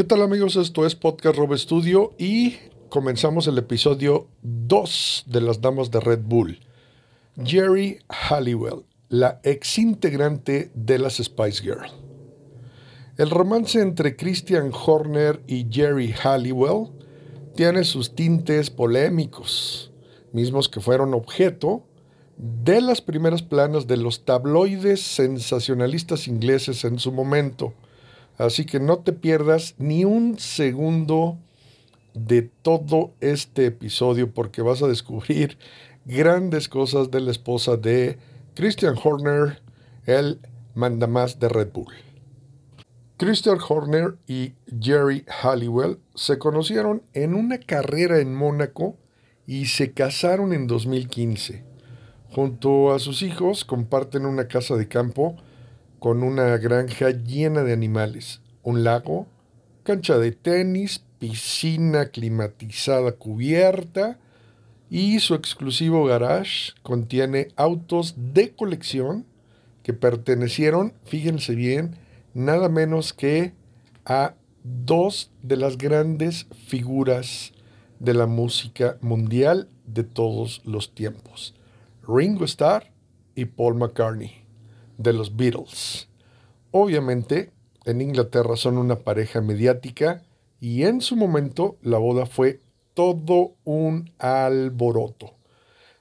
¿Qué tal amigos? Esto es Podcast Rob Studio y comenzamos el episodio 2 de las Damas de Red Bull. Jerry Halliwell, la ex integrante de las Spice Girls. El romance entre Christian Horner y Jerry Halliwell tiene sus tintes polémicos, mismos que fueron objeto de las primeras planas de los tabloides sensacionalistas ingleses en su momento Así que no te pierdas ni un segundo de todo este episodio porque vas a descubrir grandes cosas de la esposa de Christian Horner, el mandamás de Red Bull. Christian Horner y Jerry Halliwell se conocieron en una carrera en Mónaco y se casaron en 2015. Junto a sus hijos comparten una casa de campo con una granja llena de animales, un lago, cancha de tenis, piscina climatizada cubierta y su exclusivo garage contiene autos de colección que pertenecieron, fíjense bien, nada menos que a dos de las grandes figuras de la música mundial de todos los tiempos, Ringo Starr y Paul McCartney de los Beatles. Obviamente, en Inglaterra son una pareja mediática y en su momento la boda fue todo un alboroto.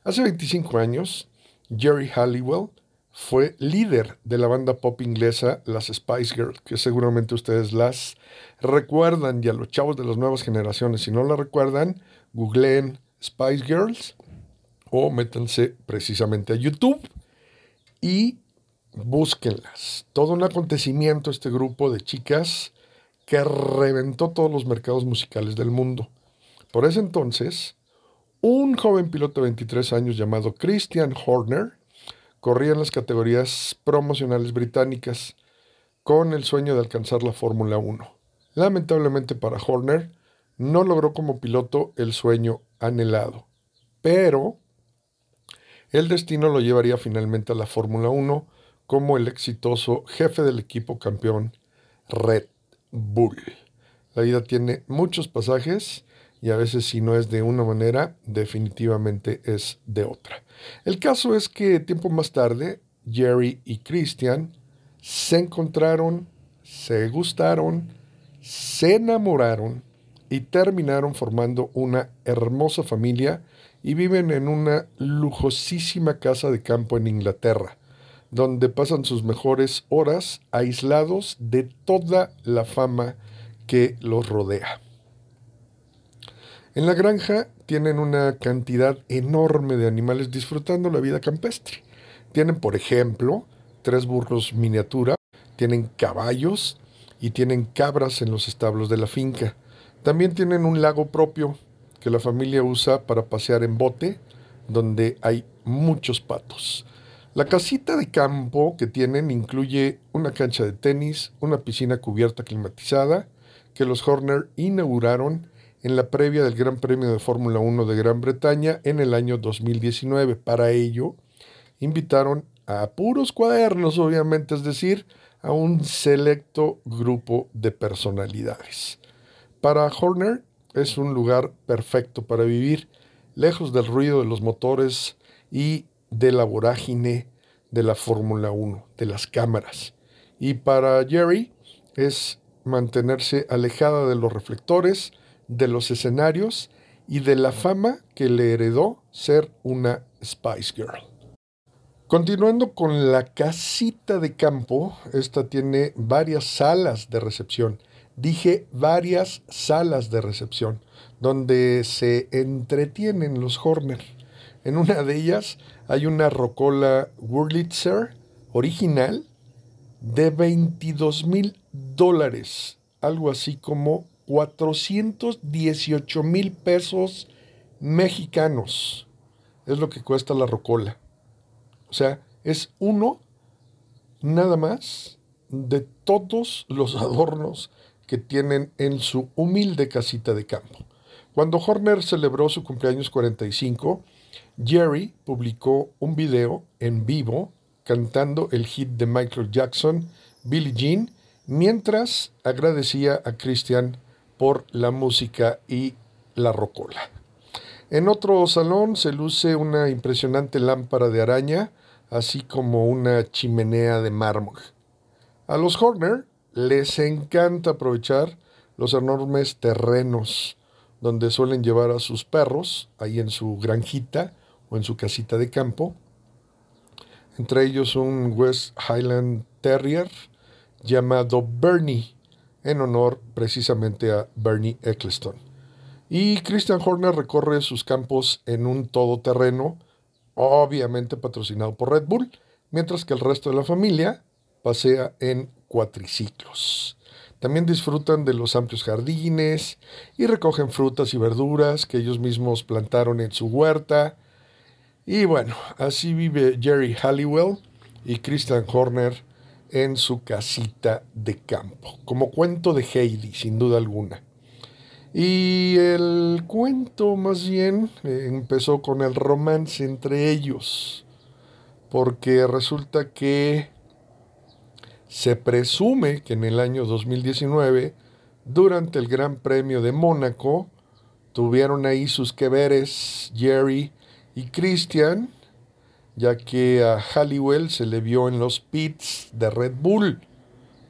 Hace 25 años, Jerry Halliwell fue líder de la banda pop inglesa Las Spice Girls, que seguramente ustedes las recuerdan y a los chavos de las nuevas generaciones, si no la recuerdan, googleen Spice Girls o métanse precisamente a YouTube y búsquenlas. Todo un acontecimiento este grupo de chicas que reventó todos los mercados musicales del mundo. Por ese entonces, un joven piloto de 23 años llamado Christian Horner corría en las categorías promocionales británicas con el sueño de alcanzar la Fórmula 1. Lamentablemente para Horner, no logró como piloto el sueño anhelado, pero el destino lo llevaría finalmente a la Fórmula 1 como el exitoso jefe del equipo campeón Red Bull. La vida tiene muchos pasajes y a veces si no es de una manera, definitivamente es de otra. El caso es que tiempo más tarde, Jerry y Christian se encontraron, se gustaron, se enamoraron y terminaron formando una hermosa familia y viven en una lujosísima casa de campo en Inglaterra donde pasan sus mejores horas aislados de toda la fama que los rodea. En la granja tienen una cantidad enorme de animales disfrutando la vida campestre. Tienen, por ejemplo, tres burros miniatura, tienen caballos y tienen cabras en los establos de la finca. También tienen un lago propio que la familia usa para pasear en bote, donde hay muchos patos. La casita de campo que tienen incluye una cancha de tenis, una piscina cubierta climatizada, que los Horner inauguraron en la previa del Gran Premio de Fórmula 1 de Gran Bretaña en el año 2019. Para ello, invitaron a puros cuadernos, obviamente, es decir, a un selecto grupo de personalidades. Para Horner es un lugar perfecto para vivir, lejos del ruido de los motores y de la vorágine de la Fórmula 1, de las cámaras. Y para Jerry es mantenerse alejada de los reflectores, de los escenarios y de la fama que le heredó ser una Spice Girl. Continuando con la casita de campo, esta tiene varias salas de recepción. Dije varias salas de recepción, donde se entretienen los Horner. En una de ellas hay una rocola Wurlitzer original de 22 mil dólares, algo así como 418 mil pesos mexicanos. Es lo que cuesta la rocola. O sea, es uno nada más de todos los adornos que tienen en su humilde casita de campo. Cuando Horner celebró su cumpleaños 45, Jerry publicó un video en vivo cantando el hit de Michael Jackson, Billie Jean, mientras agradecía a Christian por la música y la rocola. En otro salón se luce una impresionante lámpara de araña, así como una chimenea de mármol. A los Horner les encanta aprovechar los enormes terrenos donde suelen llevar a sus perros, ahí en su granjita o en su casita de campo. Entre ellos un West Highland Terrier llamado Bernie, en honor precisamente a Bernie Eccleston. Y Christian Horner recorre sus campos en un todoterreno, obviamente patrocinado por Red Bull, mientras que el resto de la familia pasea en cuatriciclos. También disfrutan de los amplios jardines y recogen frutas y verduras que ellos mismos plantaron en su huerta. Y bueno, así vive Jerry Halliwell y Christian Horner en su casita de campo, como cuento de Heidi, sin duda alguna. Y el cuento más bien eh, empezó con el romance entre ellos, porque resulta que se presume que en el año 2019, durante el Gran Premio de Mónaco, tuvieron ahí sus que veres Jerry y Christian, ya que a Halliwell se le vio en los pits de Red Bull,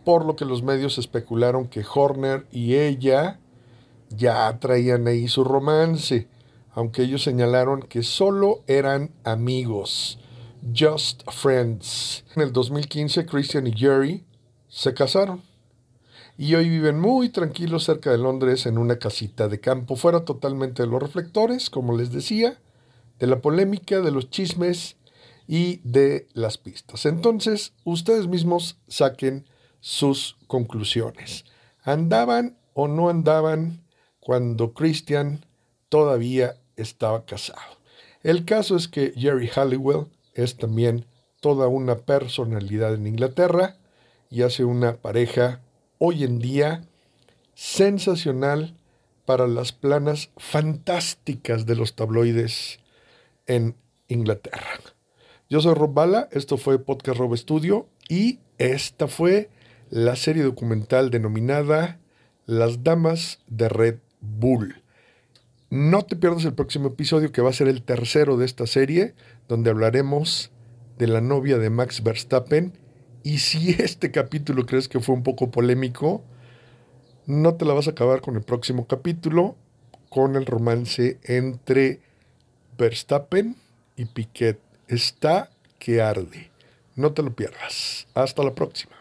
por lo que los medios especularon que Horner y ella ya traían ahí su romance, aunque ellos señalaron que solo eran amigos Just Friends. En el 2015, Christian y Jerry se casaron y hoy viven muy tranquilos cerca de Londres en una casita de campo, fuera totalmente de los reflectores, como les decía, de la polémica, de los chismes y de las pistas. Entonces, ustedes mismos saquen sus conclusiones. ¿Andaban o no andaban cuando Christian todavía estaba casado? El caso es que Jerry Halliwell es también toda una personalidad en Inglaterra y hace una pareja hoy en día sensacional para las planas fantásticas de los tabloides en Inglaterra. Yo soy Rob Bala, esto fue Podcast Rob Studio y esta fue la serie documental denominada Las Damas de Red Bull. No te pierdas el próximo episodio que va a ser el tercero de esta serie, donde hablaremos de la novia de Max Verstappen. Y si este capítulo crees que fue un poco polémico, no te la vas a acabar con el próximo capítulo, con el romance entre Verstappen y Piquet. Está que arde. No te lo pierdas. Hasta la próxima.